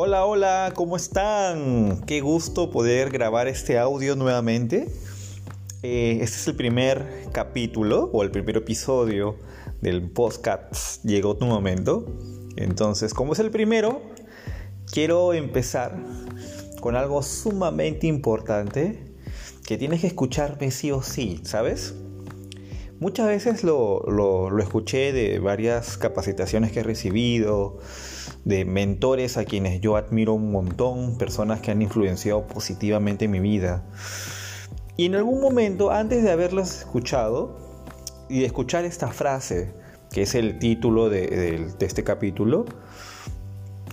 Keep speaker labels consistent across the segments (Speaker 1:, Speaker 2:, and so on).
Speaker 1: Hola, hola, ¿cómo están? Qué gusto poder grabar este audio nuevamente. Eh, este es el primer capítulo o el primer episodio del podcast Llegó tu momento. Entonces, como es el primero, quiero empezar con algo sumamente importante que tienes que escucharme sí o sí, ¿sabes? Muchas veces lo, lo escuché de varias capacitaciones que he recibido, de mentores a quienes yo admiro un montón, personas que han influenciado positivamente en mi vida. Y en algún momento, antes de haberlas escuchado y de escuchar esta frase, que es el título de, este capítulo,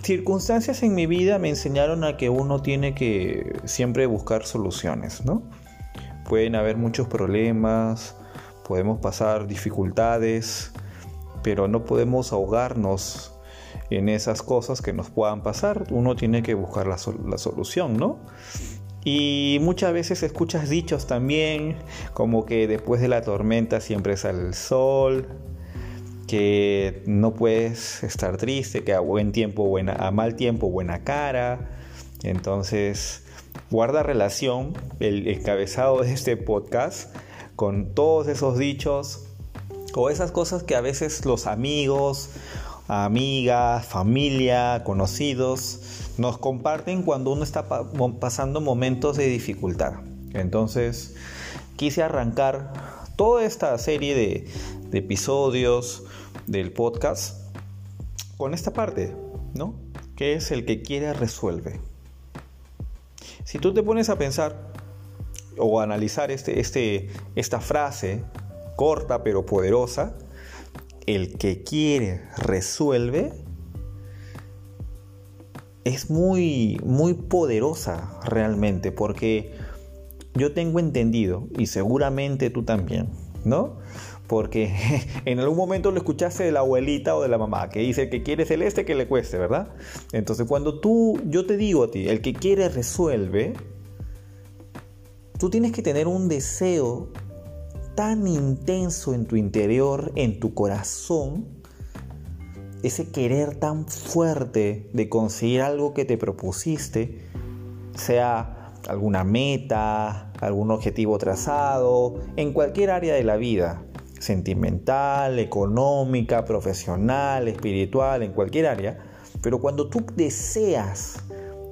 Speaker 1: circunstancias en mi vida me enseñaron a que uno tiene que siempre buscar soluciones, ¿no? Pueden haber muchos problemas, podemos pasar dificultades, pero no podemos ahogarnos en esas cosas que nos puedan pasar. Uno tiene que buscar la, solución, ¿no? Y muchas veces escuchas dichos también, como que después de la tormenta siempre sale el sol, que no puedes estar triste, que a buen tiempo, buena, a mal tiempo, buena cara. Entonces, guarda relación el encabezado de este podcast con todos esos dichos o esas cosas que a veces los amigos amigas, familia, conocidos, nos comparten cuando uno está pasando momentos de dificultad. Entonces, quise arrancar toda esta serie de, episodios del podcast con esta parte, ¿no? Que es el que quiere resuelve. Si tú te pones a pensar o analizar este, este, esta frase corta pero poderosa, el que quiere resuelve es muy muy poderosa realmente porque yo tengo entendido y seguramente tú también, ¿no? Porque en algún momento lo escuchaste de la abuelita o de la mamá que dice que quiere celeste que le cueste, ¿verdad? Entonces cuando tú, yo te digo a ti, el que quiere resuelve, tú tienes que tener un deseo tan intenso en tu interior, en tu corazón, ese querer tan fuerte de conseguir algo que te propusiste, sea alguna meta, algún objetivo trazado, en cualquier área de la vida, sentimental, económica, profesional, espiritual, en cualquier área, pero cuando tú deseas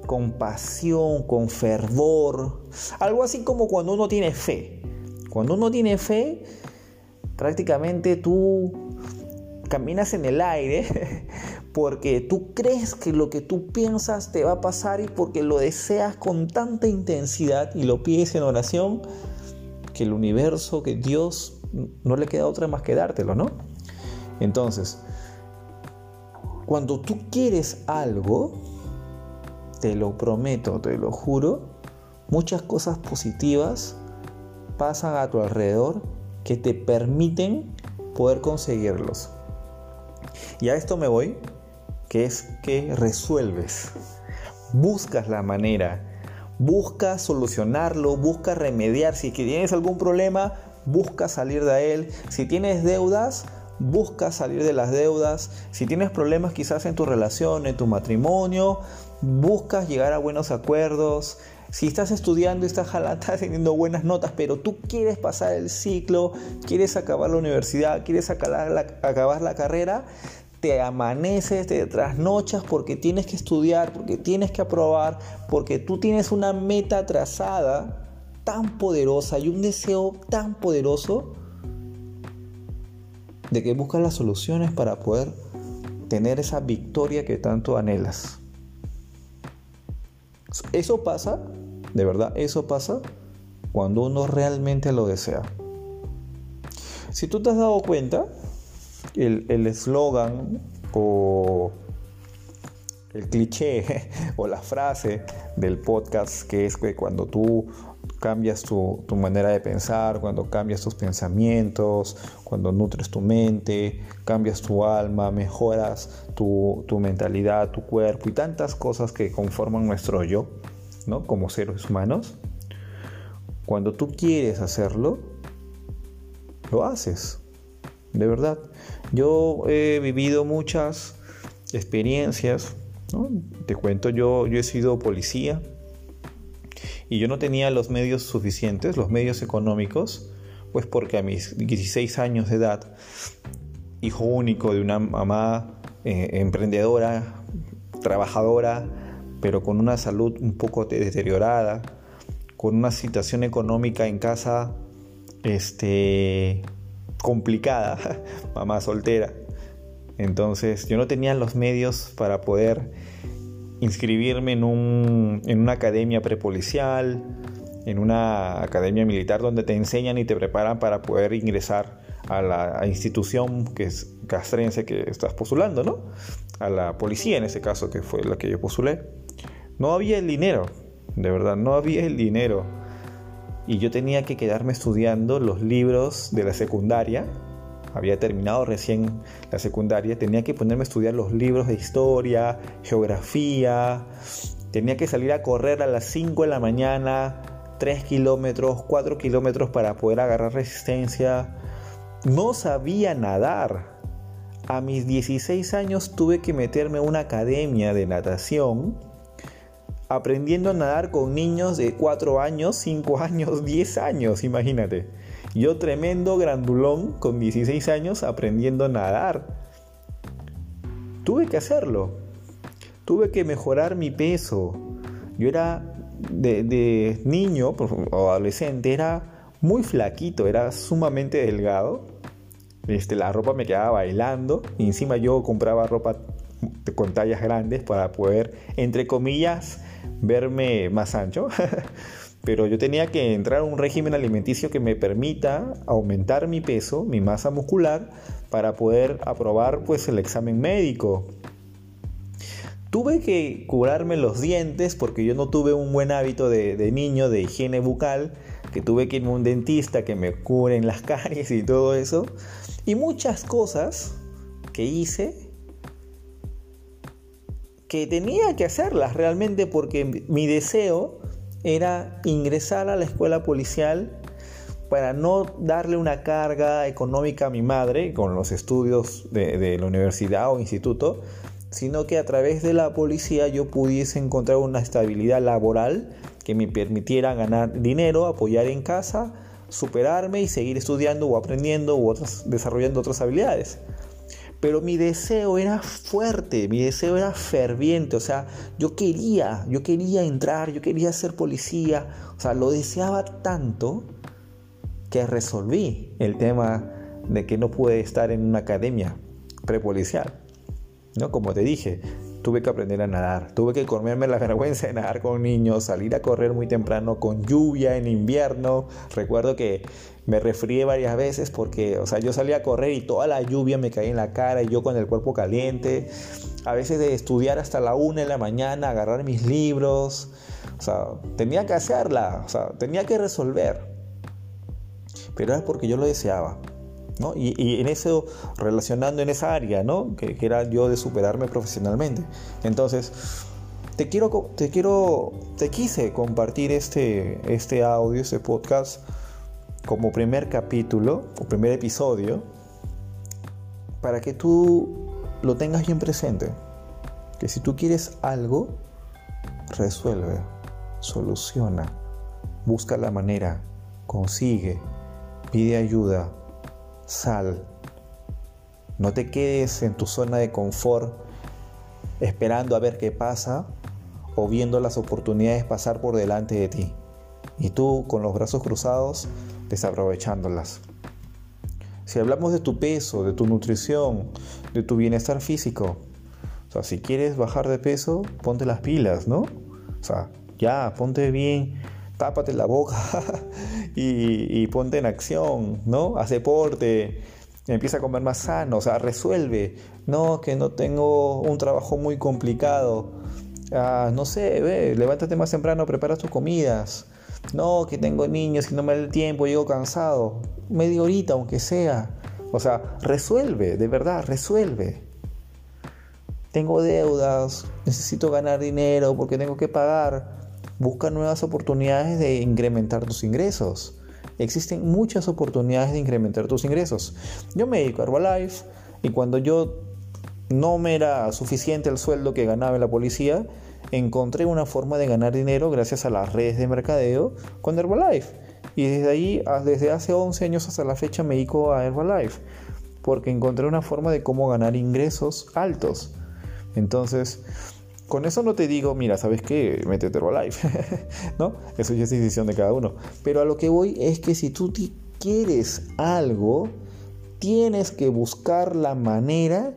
Speaker 1: con pasión, con fervor, algo así como cuando uno tiene fe, cuando uno tiene fe, prácticamente tú caminas en el aire porque tú crees que lo que tú piensas te va a pasar y porque lo deseas con tanta intensidad y lo pides en oración que el universo, que Dios no le queda otra más que dártelo, ¿no? Entonces, cuando tú quieres algo, te lo prometo, te lo juro, muchas cosas positivas pasan a tu alrededor que te permiten poder conseguirlos. Y a esto me voy, que es que resuelves, buscas la manera, buscas solucionarlo, buscas remediar. Si tienes algún problema, busca salir de él. Si tienes deudas, busca salir de las deudas. Si tienes problemas quizás en tu relación, en tu matrimonio, buscas llegar a buenos acuerdos. Si estás estudiando, estás, estás teniendo buenas notas, pero tú quieres pasar el ciclo, quieres acabar la universidad, quieres acabar la, acabar la carrera, te amaneces, te trasnochas porque tienes que estudiar, porque tienes que aprobar, porque tú tienes una meta trazada tan poderosa y un deseo tan poderoso de que buscas las soluciones para poder tener esa victoria que tanto anhelas. Eso pasa, de verdad, eso pasa cuando uno realmente lo desea. Si tú te has dado cuenta, el eslogan o el cliché o la frase del podcast que es que cuando tú cambias tu, manera de pensar, cuando cambias tus pensamientos, cuando nutres tu mente, cambias tu alma, mejoras tu, tu mentalidad, tu cuerpo y tantas cosas que conforman nuestro yo, ¿no? Como seres humanos. Cuando tú quieres hacerlo, lo haces. De verdad. Yo he vivido muchas experiencias Te cuento, yo, yo he sido policía y yo no tenía los medios suficientes, los medios económicos, pues porque a mis 16 años de edad, hijo único de una mamá eh, emprendedora, trabajadora, pero con una salud un poco deteriorada, con una situación económica en casa este, complicada, mamá soltera. Entonces yo no tenía los medios para poder inscribirme en, un, en una academia prepolicial, en una academia militar donde te enseñan y te preparan para poder ingresar a la institución que es castrense que estás postulando, ¿no? A la policía en ese caso, que fue la que yo postulé. No había el dinero, de verdad, no había el dinero. Y yo tenía que quedarme estudiando los libros de la secundaria. Había terminado recién la secundaria, tenía que ponerme a estudiar los libros de historia, geografía. Tenía que salir a correr a las 5 de la mañana, 3 kilómetros, 4 kilómetros para poder agarrar resistencia no sabía nadar. A mis 16 años tuve que meterme a una academia de natación aprendiendo a nadar con niños de 4 años, 5 años, 10 años, imagínate. Yo tremendo grandulón con 16 años aprendiendo a nadar. Tuve que hacerlo. Tuve que mejorar mi peso. Yo era de, de niño o adolescente, era muy flaquito, era sumamente delgado este, la ropa me quedaba bailando y encima yo compraba ropa con tallas grandes para poder, entre comillas, verme más ancho. Pero yo tenía que entrar a un régimen alimenticio que me permita aumentar mi peso, mi masa muscular, para poder aprobar pues el examen médico. Tuve que curarme los dientes porque yo no tuve un buen hábito de, niño de higiene bucal, que tuve que irme a un dentista que me curen las caries y todo eso. Y muchas cosas que hice que tenía que hacerlas realmente porque mi deseo era ingresar a la escuela policial para no darle una carga económica a mi madre con los estudios de, la universidad o instituto, sino que a través de la policía yo pudiese encontrar una estabilidad laboral que me permitiera ganar dinero, apoyar en casa superarme y seguir estudiando o aprendiendo o otras, desarrollando otras habilidades. Pero mi deseo era fuerte, mi deseo era ferviente, o sea, yo quería, yo quería entrar, yo quería ser policía, o sea, lo deseaba tanto que resolví el tema de que no pude estar en una academia prepolicial. ¿No? Como te dije, tuve que aprender a nadar, tuve que comerme la vergüenza de nadar con niños, salir a correr muy temprano con lluvia en invierno. Recuerdo que me resfrié varias veces porque, o sea, yo salía a correr y toda la lluvia me caía en la cara y yo con el cuerpo caliente. A veces de estudiar hasta la una de la mañana, agarrar mis libros. O sea, tenía que hacerla, o sea, tenía que resolver. Pero era porque yo lo deseaba. Y, en eso, relacionando en esa área, ¿no? Que, era yo de superarme profesionalmente. Entonces, te quiero, te quiero, te quise compartir este, este audio, este podcast, como primer capítulo, o primer episodio, para que tú lo tengas bien presente. Que si tú quieres algo, resuelve, soluciona, busca la manera, consigue, pide ayuda, sal. No te quedes en tu zona de confort esperando a ver qué pasa o viendo las oportunidades pasar por delante de ti. Y tú con los brazos cruzados desaprovechándolas. Si hablamos de tu peso, de tu nutrición, de tu bienestar físico, o sea, si quieres bajar de peso, ponte las pilas, ¿no? O sea, ya, ponte bien tápate la boca y, ponte en acción, ¿no? Haz deporte, empieza a comer más sano, o sea, resuelve. No, que no tengo un trabajo muy complicado. Ah, no sé, ve, levántate más temprano, prepara tus comidas. No, que tengo niños y no me da el tiempo, llego cansado. Media horita, aunque sea. O sea, resuelve, de verdad, resuelve. Tengo deudas, necesito ganar dinero porque tengo que pagar Busca nuevas oportunidades de incrementar tus ingresos. Existen muchas oportunidades de incrementar tus ingresos. Yo me dedico a Herbalife y cuando yo no me era suficiente el sueldo que ganaba en la policía, encontré una forma de ganar dinero gracias a las redes de mercadeo con Herbalife. Y desde ahí, desde hace 11 años hasta la fecha, me dedico a Herbalife. Porque encontré una forma de cómo ganar ingresos altos. Entonces, con eso no te digo, mira, ¿sabes qué? Métete Herbalife. ¿No? Eso ya es decisión de cada uno. Pero a lo que voy es que si tú quieres algo, tienes que buscar la manera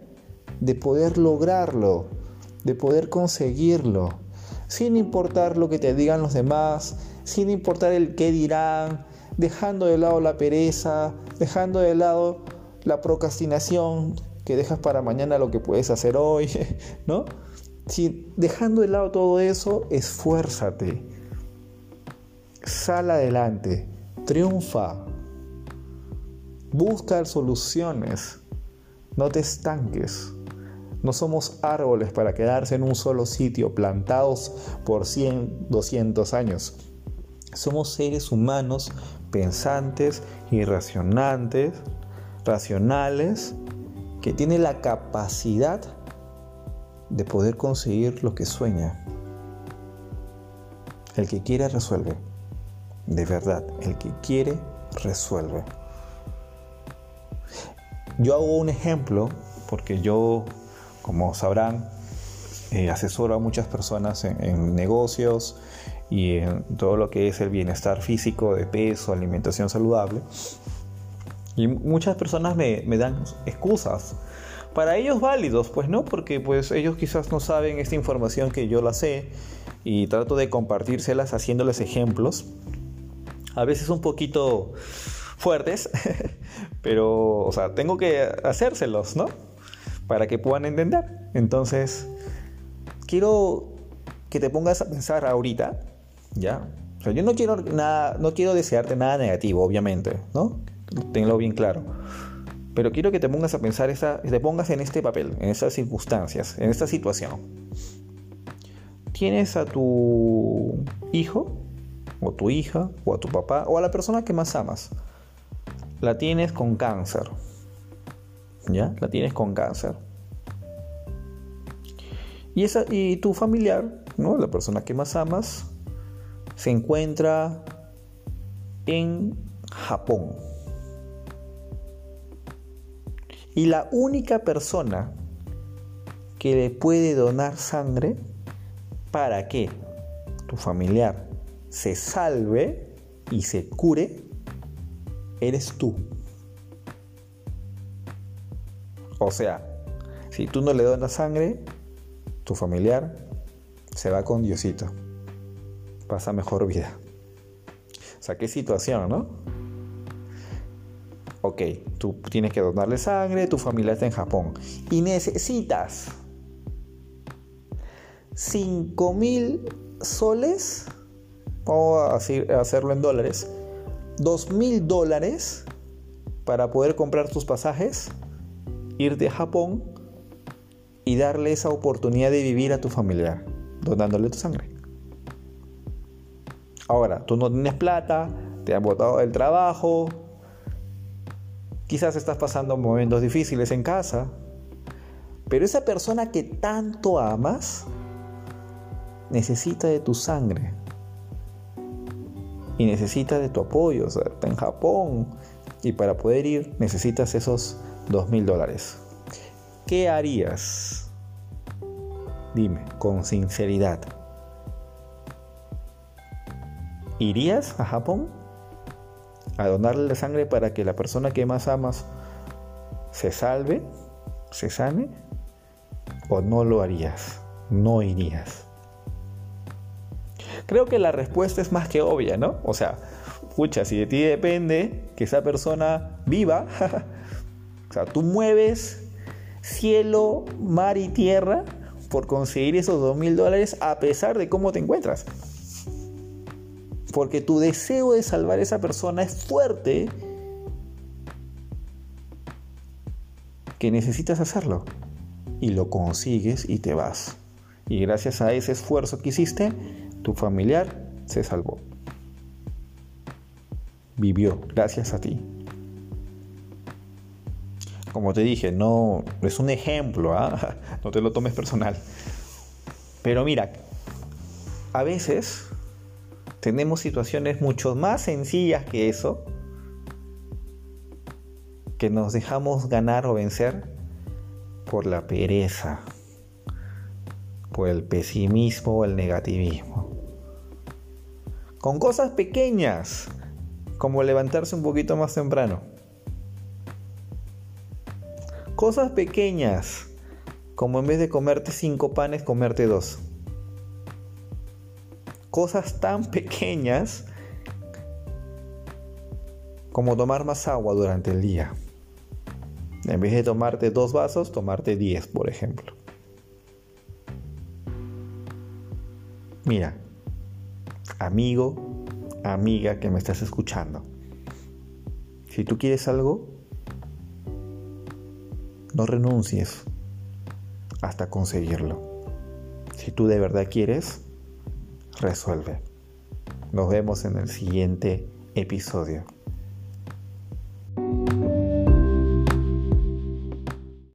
Speaker 1: de poder lograrlo, de poder conseguirlo, sin importar lo que te digan los demás, sin importar el qué dirán, dejando de lado la pereza, dejando de lado la procrastinación que dejas para mañana lo que puedes hacer hoy, ¿no? Si dejando de lado todo eso, esfuérzate. Sal adelante, triunfa. Busca soluciones. No te estanques. No somos árboles para quedarse en un solo sitio, plantados por 100, 200 años. Somos seres humanos pensantes y racionales, que tienen la capacidad de poder conseguir lo que sueña. El que quiere resuelve. De verdad, el que quiere resuelve. Yo hago un ejemplo porque yo como sabrán, eh, asesoro a muchas personas en, negocios y en todo lo que es el bienestar físico, de peso, alimentación saludable. Y muchas personas me, dan excusas. Para ellos válidos, pues no, porque pues ellos quizás no saben esta información que yo la sé y trato de compartírselas haciéndoles ejemplos. A veces un poquito fuertes, pero, o sea, tengo que hacérselos, ¿no? para que puedan entender. Entonces, quiero que te pongas a pensar ahorita, ¿ya? O sea, yo no quiero nada, no quiero desearte nada negativo, obviamente, ¿no? Tenlo bien claro. Pero quiero que te pongas a pensar, esa, te pongas en este papel, en estas circunstancias, en esta situación. Tienes a tu hijo, o tu hija, o a tu papá, o a la persona que más amas. La tienes con cáncer, ¿ya? La tienes con cáncer. Y, esa, y tu familiar, ¿no? La persona que más amas, se encuentra en Japón. Y la única persona que le puede donar sangre para que tu familiar se salve y se cure, eres tú. O sea, si tú no le donas sangre, tu familiar se va con Diosito. Pasa mejor vida. O sea, qué situación, ¿no? Ok, tú tienes que donarle sangre, tu familia está en Japón y necesitas 5 mil soles, vamos a hacerlo en dólares, 2 mil dólares para poder comprar tus pasajes irte a Japón y darle esa oportunidad de vivir a tu familiar, donándole tu sangre. Ahora, tú no tienes plata, te han botado del trabajo, quizás estás pasando momentos difíciles en casa, pero esa persona que tanto amas necesita de tu sangre y necesita de tu apoyo. O sea, está en Japón y para poder ir necesitas esos dos mil dólares. ¿Qué harías? Dime, con sinceridad. ¿Irías a Japón a donarle la sangre para que la persona que más amas se salve, se sane? ¿O no lo harías? No irías. Creo que la respuesta es más que obvia, ¿no? O sea, pucha, si de ti depende que esa persona viva, O sea, tú mueves cielo, mar y tierra por conseguir esos dos mil dólares a pesar de cómo te encuentras. Porque tu deseo de salvar a esa persona es fuerte que necesitas hacerlo. Y lo consigues y te vas. Y gracias a ese esfuerzo que hiciste, tu familiar se salvó. Vivió gracias a ti. Como te dije, no es un ejemplo, ¿ah? no te lo tomes personal. Pero mira, a veces tenemos situaciones mucho más sencillas que eso, que nos dejamos ganar o vencer por la pereza, por el pesimismo o el negativismo. Con cosas pequeñas, como levantarse un poquito más temprano. Cosas pequeñas, como en vez de comerte cinco panes, comerte dos. Cosas tan pequeñas como tomar más agua durante el día. En vez de tomarte dos vasos, tomarte diez, por ejemplo. Mira, amigo, amiga que me estás escuchando, si tú quieres algo, no renuncies hasta conseguirlo. Si tú de verdad quieres, resuelve. Nos vemos en el siguiente episodio.